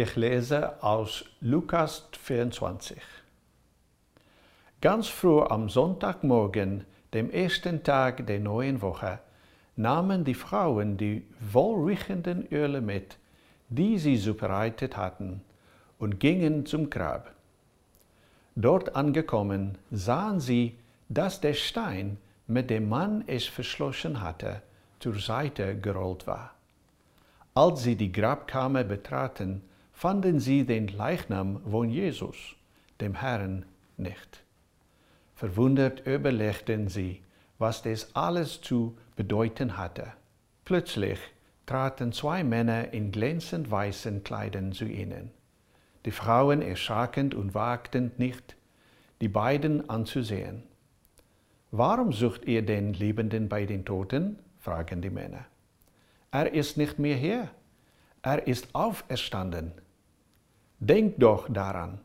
Ich lese aus Lukas 24. Ganz früh am Sonntagmorgen, dem ersten Tag der neuen Woche, nahmen die Frauen die wohlriechenden Öle mit, die sie zubereitet hatten, und gingen zum Grab. Dort angekommen, sahen sie, dass der Stein, mit dem man es verschlossen hatte, zur Seite gerollt war. Als sie die Grabkammer betraten, fanden sie den Leichnam von Jesus, dem Herrn, nicht. Verwundert überlegten sie, was das alles zu bedeuten hatte. Plötzlich traten zwei Männer in glänzend weißen Kleidern zu ihnen. Die Frauen erschraken und wagten nicht, die beiden anzusehen. Warum sucht ihr den Liebenden bei den Toten? fragen die Männer. Er ist nicht mehr hier. Er ist auferstanden. Denkt doch daran,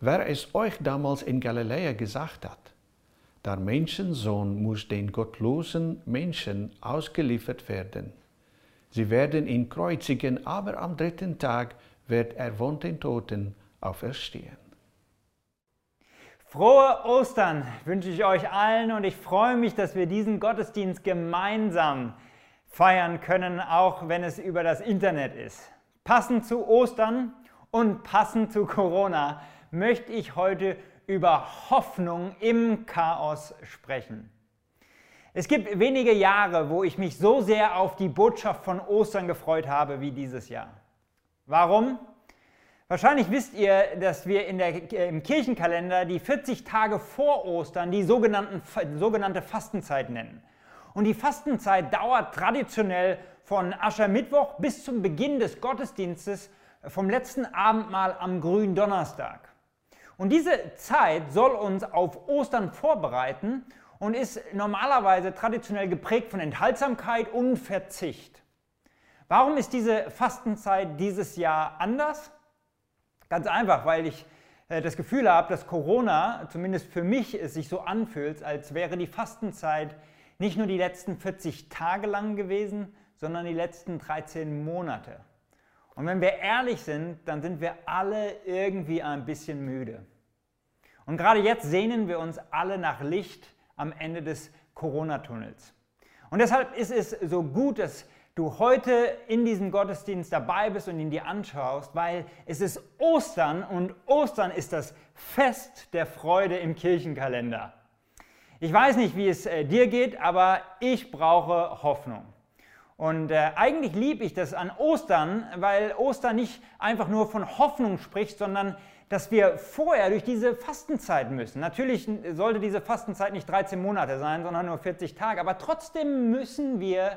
wer es euch damals in Galiläa gesagt hat. Der Menschensohn muss den gottlosen Menschen ausgeliefert werden. Sie werden ihn kreuzigen, aber am dritten Tag wird er von den Toten auferstehen. Frohe Ostern wünsche ich euch allen und ich freue mich, dass wir diesen Gottesdienst gemeinsam feiern können, auch wenn es über das Internet ist. Passend zu Ostern und passend zu Corona möchte ich heute über Hoffnung im Chaos sprechen. Es gibt wenige Jahre, wo ich mich so sehr auf die Botschaft von Ostern gefreut habe wie dieses Jahr. Warum? Wahrscheinlich wisst ihr, dass wir in der, äh, im Kirchenkalender die 40 Tage vor Ostern die sogenannte Fastenzeit nennen. Und die Fastenzeit dauert traditionell von Aschermittwoch bis zum Beginn des Gottesdienstes vom letzten Abendmahl am grünen Donnerstag. Und diese Zeit soll uns auf Ostern vorbereiten und ist normalerweise traditionell geprägt von Enthaltsamkeit und Verzicht. Warum ist diese Fastenzeit dieses Jahr anders? Ganz einfach, weil ich äh, das Gefühl habe, dass Corona, zumindest für mich, es sich so anfühlt, als wäre die Fastenzeit nicht nur die letzten 40 Tage lang gewesen, sondern die letzten 13 Monate. Und wenn wir ehrlich sind, dann sind wir alle irgendwie ein bisschen müde. Und gerade jetzt sehnen wir uns alle nach Licht am Ende des Corona-Tunnels. Und deshalb ist es so gut, dass du heute in diesem Gottesdienst dabei bist und ihn dir anschaust, weil es ist Ostern und Ostern ist das Fest der Freude im Kirchenkalender. Ich weiß nicht, wie es äh, dir geht, aber ich brauche Hoffnung. Und äh, eigentlich liebe ich das an Ostern, weil Ostern nicht einfach nur von Hoffnung spricht, sondern dass wir vorher durch diese Fastenzeit müssen. Natürlich sollte diese Fastenzeit nicht 13 Monate sein, sondern nur 40 Tage, aber trotzdem müssen wir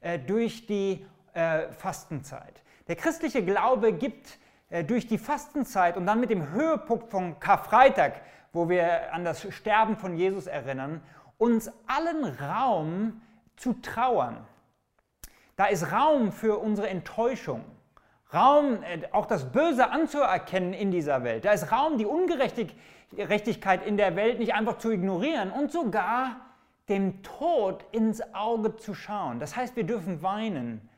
äh, durch die äh, Fastenzeit. Der christliche Glaube gibt äh, durch die Fastenzeit und dann mit dem Höhepunkt von Karfreitag, wo wir an das Sterben von Jesus erinnern, uns allen Raum zu trauern. Da ist Raum für unsere Enttäuschung, Raum, äh, auch das Böse anzuerkennen in dieser Welt. Da ist Raum, die Ungerechtigkeit in der Welt nicht einfach zu ignorieren und sogar dem Tod ins Auge zu schauen. Das heißt, wir dürfen weinen.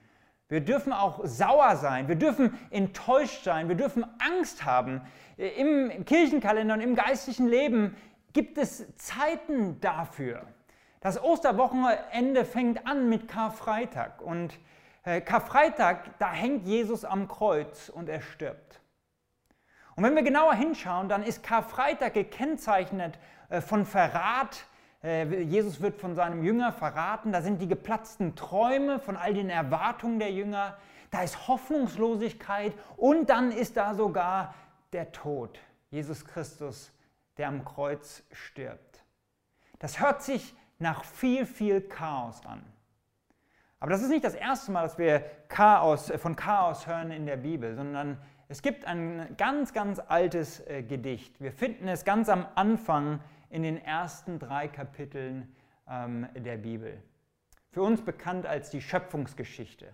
Wir dürfen auch sauer sein. Wir dürfen enttäuscht sein. Wir dürfen Angst haben. Äh, Im Kirchenkalender und im geistlichen Leben gibt es Zeiten dafür. Das Osterwochenende fängt an mit Karfreitag und äh, Karfreitag, da hängt Jesus am Kreuz und er stirbt. Und wenn wir genauer hinschauen, dann ist Karfreitag gekennzeichnet äh, von Verrat. Äh, Jesus wird von seinem Jünger verraten. Da sind die geplatzten Träume von all den Erwartungen der Jünger. Da ist Hoffnungslosigkeit und dann ist da sogar der Tod. Jesus Christus, der am Kreuz stirbt. Das hört sich nach viel, viel Chaos an. Aber das ist nicht das erste Mal, dass wir Chaos, äh, von Chaos hören in der Bibel, sondern es gibt ein ganz, ganz altes äh, Gedicht. Wir finden es ganz am Anfang in den ersten drei Kapiteln ähm, der Bibel. Für uns bekannt als die Schöpfungsgeschichte.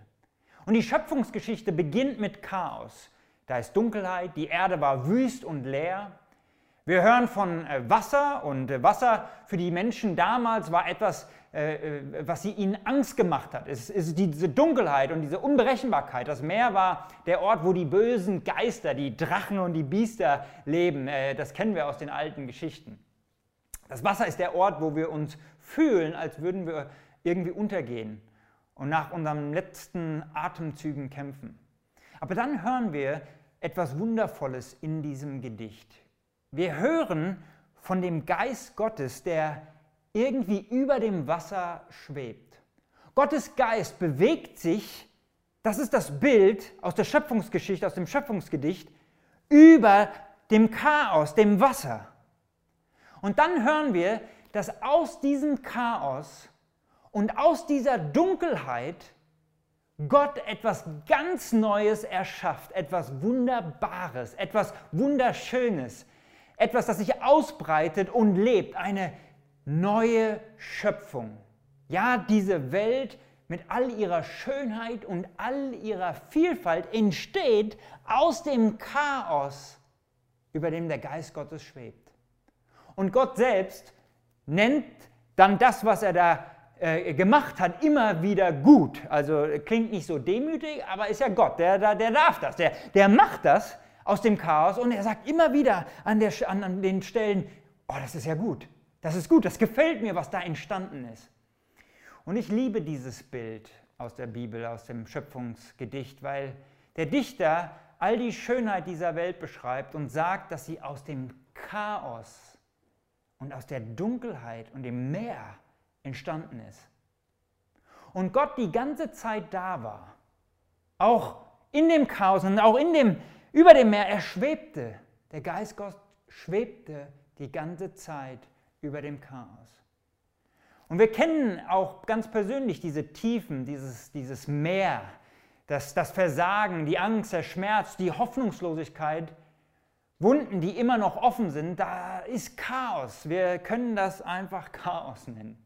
Und die Schöpfungsgeschichte beginnt mit Chaos. Da ist Dunkelheit, die Erde war wüst und leer. Wir hören von äh, Wasser und äh, Wasser für die Menschen damals war etwas, äh, was sie ihnen Angst gemacht hat. Es ist diese Dunkelheit und diese Unberechenbarkeit. Das Meer war der Ort, wo die bösen Geister, die Drachen und die Biester leben. Das kennen wir aus den alten Geschichten. Das Wasser ist der Ort, wo wir uns fühlen, als würden wir irgendwie untergehen und nach unseren letzten Atemzügen kämpfen. Aber dann hören wir etwas Wundervolles in diesem Gedicht. Wir hören von dem Geist Gottes, der irgendwie über dem Wasser schwebt. Gottes Geist bewegt sich, das ist das Bild aus der Schöpfungsgeschichte, aus dem Schöpfungsgedicht, über dem Chaos, dem Wasser. Und dann hören wir, dass aus diesem Chaos und aus dieser Dunkelheit Gott etwas ganz Neues erschafft, etwas Wunderbares, etwas Wunderschönes, etwas, das sich ausbreitet und lebt, eine neue Schöpfung. Ja, diese Welt mit all ihrer Schönheit und all ihrer Vielfalt entsteht aus dem Chaos, über dem der Geist Gottes schwebt. Und Gott selbst nennt dann das, was er da äh, gemacht hat, immer wieder gut. Also klingt nicht so demütig, aber ist ja Gott, der, der, der darf das, der, der macht das aus dem Chaos und er sagt immer wieder an, der, an, an den Stellen, oh, das ist ja gut, das ist gut, das gefällt mir, was da entstanden ist. Und ich liebe dieses Bild aus der Bibel, aus dem Schöpfungsgedicht, weil der Dichter all die Schönheit dieser Welt beschreibt und sagt, dass sie aus dem Chaos und aus der Dunkelheit und dem Meer entstanden ist. Und Gott die ganze Zeit da war, auch in dem Chaos und auch in dem über dem Meer, er schwebte. Der Geist Gott schwebte die ganze Zeit über dem Chaos. Und wir kennen auch ganz persönlich diese Tiefen, dieses, dieses Meer, das, das Versagen, die Angst, der Schmerz, die Hoffnungslosigkeit, Wunden, die immer noch offen sind, da ist Chaos. Wir können das einfach Chaos nennen.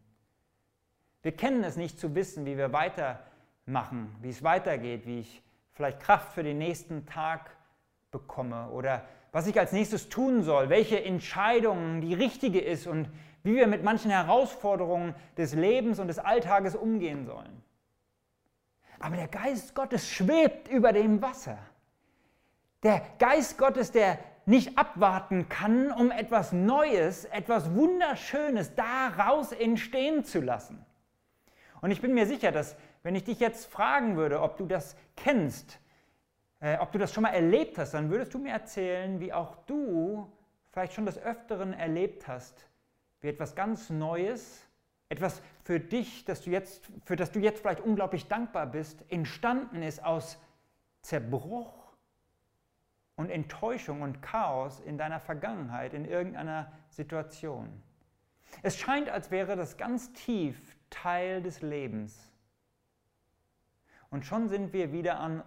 Wir kennen es nicht zu wissen, wie wir weitermachen, wie es weitergeht, wie ich vielleicht Kraft für den nächsten Tag bekomme oder was ich als nächstes tun soll, welche Entscheidung die richtige ist und wie wir mit manchen Herausforderungen des Lebens und des Alltages umgehen sollen. Aber der Geist Gottes schwebt über dem Wasser. Der Geist Gottes, der nicht abwarten kann, um etwas Neues, etwas Wunderschönes daraus entstehen zu lassen. Und ich bin mir sicher, dass wenn ich dich jetzt fragen würde, ob du das kennst, äh, ob du das schon mal erlebt hast, dann würdest du mir erzählen, wie auch du vielleicht schon des Öfteren erlebt hast, wie etwas ganz Neues, etwas für dich, das du jetzt, für das du jetzt vielleicht unglaublich dankbar bist, entstanden ist aus Zerbruch und Enttäuschung und Chaos in deiner Vergangenheit, in irgendeiner Situation. Es scheint, als wäre das ganz tief Teil des Lebens. Und schon sind wir wieder an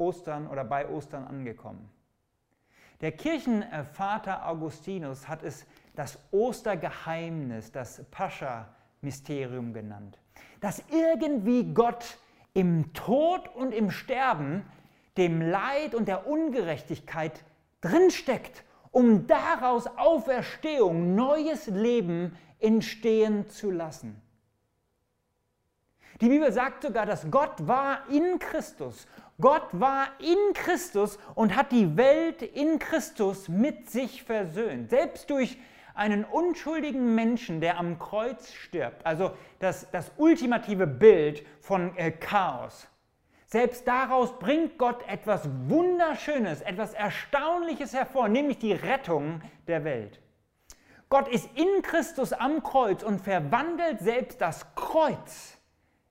Ostern oder bei Ostern angekommen. Der Kirchenvater Augustinus hat es das Ostergeheimnis, das Pascha-Mysterium genannt, dass irgendwie Gott im Tod und im Sterben, dem Leid und der Ungerechtigkeit drinsteckt, um daraus Auferstehung, neues Leben entstehen zu lassen. Die Bibel sagt sogar, dass Gott war in Christus. Gott war in Christus und hat die Welt in Christus mit sich versöhnt. Selbst durch einen unschuldigen Menschen, der am Kreuz stirbt. Also das, das ultimative Bild von äh, Chaos. Selbst daraus bringt Gott etwas Wunderschönes, etwas Erstaunliches hervor, nämlich die Rettung der Welt. Gott ist in Christus am Kreuz und verwandelt selbst das Kreuz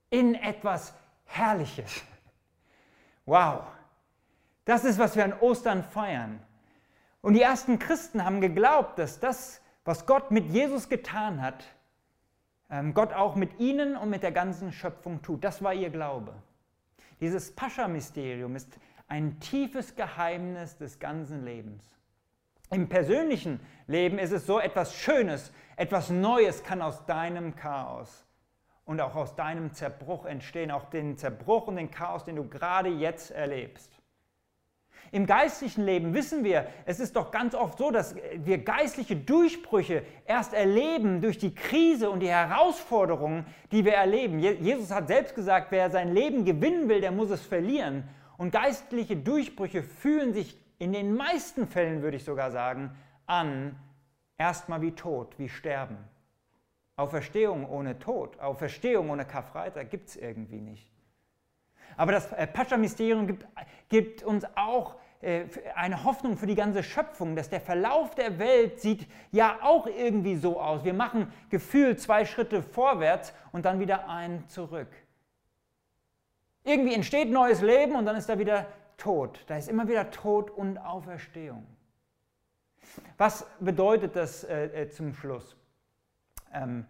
in etwas Herrliches. Wow, das ist, was wir an Ostern feiern. Und die ersten Christen haben geglaubt, dass das, was Gott mit Jesus getan hat, ähm, Gott auch mit ihnen und mit der ganzen Schöpfung tut. Das war ihr Glaube. Dieses Pascha-Mysterium ist ein tiefes Geheimnis des ganzen Lebens. Im persönlichen Leben ist es so etwas Schönes, etwas Neues kann aus deinem Chaos und auch aus deinem Zerbruch entstehen, auch den Zerbruch und den Chaos, den du gerade jetzt erlebst. Im geistlichen Leben wissen wir, es ist doch ganz oft so, dass wir geistliche Durchbrüche erst erleben durch die Krise und die Herausforderungen, die wir erleben. Jesus hat selbst gesagt, wer sein Leben gewinnen will, der muss es verlieren. Und geistliche Durchbrüche fühlen sich in den meisten Fällen, würde ich sogar sagen, an, erstmal wie Tod, wie Sterben. Auferstehung ohne Tod, Auferstehung ohne Karfreitag gibt es irgendwie nicht. Aber das äh, Pascha-Mysterium gibt, gibt, uns auch äh, eine Hoffnung für die ganze Schöpfung, dass der Verlauf der Welt sieht ja auch irgendwie so aus. Wir machen gefühlt zwei Schritte vorwärts und dann wieder einen zurück. Irgendwie entsteht neues Leben und dann ist da wieder Tod. Da ist immer wieder Tod und Auferstehung. Was bedeutet das äh, äh zum Schluss? Ähm,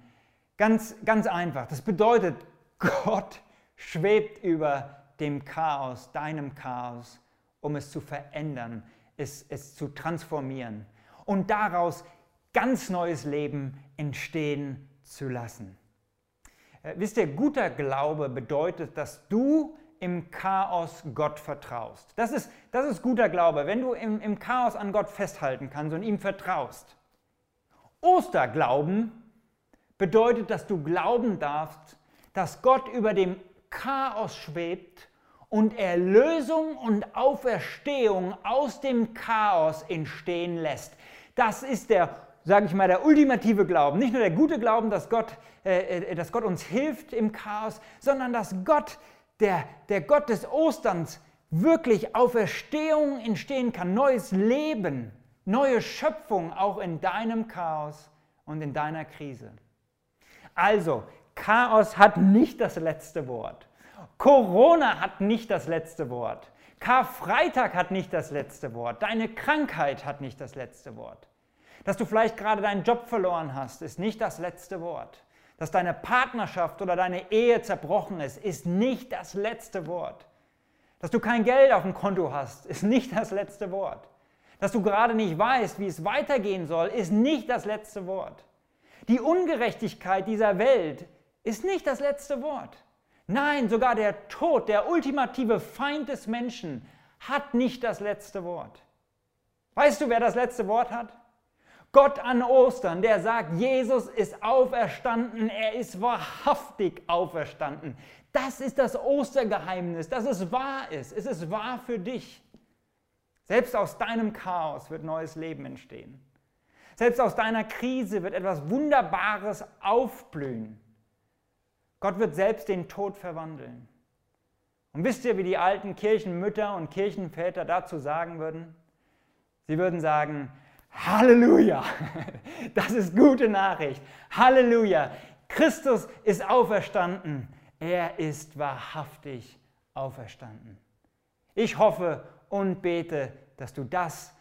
ganz, ganz einfach. Das bedeutet, Gott schwebt über dem Chaos, deinem Chaos, um es zu verändern, es, es zu transformieren und daraus ganz neues Leben entstehen zu lassen. Äh, wisst ihr, guter Glaube bedeutet, dass du im Chaos Gott vertraust. Das ist, das ist guter Glaube, wenn du im, im Chaos an Gott festhalten kannst und ihm vertraust. Osterglauben bedeutet, dass du glauben darfst, dass Gott über dem Chaos schwebt und Erlösung und Auferstehung aus dem Chaos entstehen lässt. Das ist der, sage ich mal, der ultimative Glauben. Nicht nur der gute Glauben, dass Gott, äh, äh, dass Gott uns hilft im Chaos, sondern dass Gott, der, der Gott des Osterns, wirklich Auferstehung entstehen kann, neues Leben, neue Schöpfung auch in deinem Chaos und in deiner Krise. Also, Chaos hat nicht das letzte Wort. Corona hat nicht das letzte Wort. Karfreitag hat nicht das letzte Wort. Deine Krankheit hat nicht das letzte Wort. Dass du vielleicht gerade deinen Job verloren hast, ist nicht das letzte Wort. Dass deine Partnerschaft oder deine Ehe zerbrochen ist, ist nicht das letzte Wort. Dass du kein Geld auf dem Konto hast, ist nicht das letzte Wort. Dass du gerade nicht weißt, wie es weitergehen soll, ist nicht das letzte Wort. Die Ungerechtigkeit dieser Welt ist nicht das letzte Wort. Nein, sogar der Tod, der ultimative Feind des Menschen, hat nicht das letzte Wort. Weißt du, wer das letzte Wort hat? Gott an Ostern, der sagt, Jesus ist auferstanden, er ist wahrhaftig auferstanden. Das ist das Ostergeheimnis, dass es wahr ist. Es ist wahr für dich. Selbst aus deinem Chaos wird neues Leben entstehen. Selbst aus deiner Krise wird etwas Wunderbares aufblühen. Gott wird selbst den Tod verwandeln. Und wisst ihr, wie die alten Kirchenmütter und Kirchenväter dazu sagen würden? Sie würden sagen, Halleluja, das ist gute Nachricht. Halleluja, Christus ist auferstanden. Er ist wahrhaftig auferstanden. Ich hoffe und bete, dass du das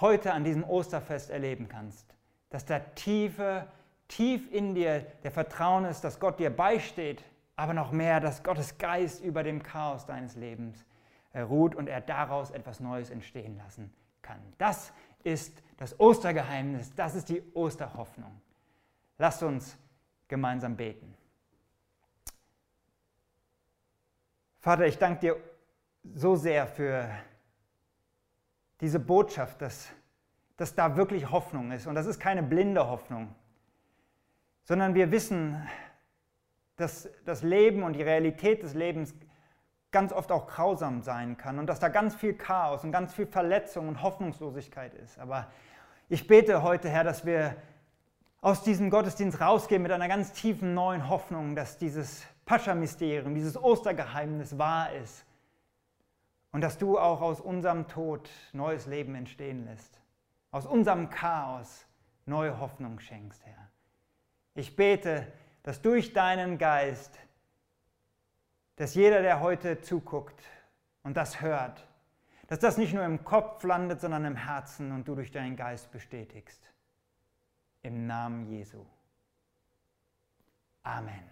heute an diesem Osterfest erleben kannst. Dass da tiefe, tief in dir der Vertrauen ist, dass Gott dir beisteht, aber noch mehr, dass Gottes Geist über dem Chaos deines Lebens äh, ruht und er daraus etwas Neues entstehen lassen kann. Das ist das Ostergeheimnis, das ist die Osterhoffnung. Lasst uns gemeinsam beten. Vater, ich danke dir so sehr für diese Botschaft, dass, dass da wirklich Hoffnung ist. Und das ist keine blinde Hoffnung, sondern wir wissen, dass das Leben und die Realität des Lebens ganz oft auch grausam sein kann und dass da ganz viel Chaos und ganz viel Verletzung und Hoffnungslosigkeit ist. Aber ich bete heute, Herr, dass wir aus diesem Gottesdienst rausgehen mit einer ganz tiefen neuen Hoffnung, dass dieses Pascha-Mysterium, dieses Ostergeheimnis wahr ist und dass du auch aus unserem Tod neues Leben entstehen lässt. Aus unserem Chaos neue Hoffnung schenkst, Herr. Ich bete, dass durch deinen Geist, dass jeder, der heute zuguckt und das hört, dass das nicht nur im Kopf landet, sondern im Herzen und du durch deinen Geist bestätigst. Im Namen Jesu. Amen.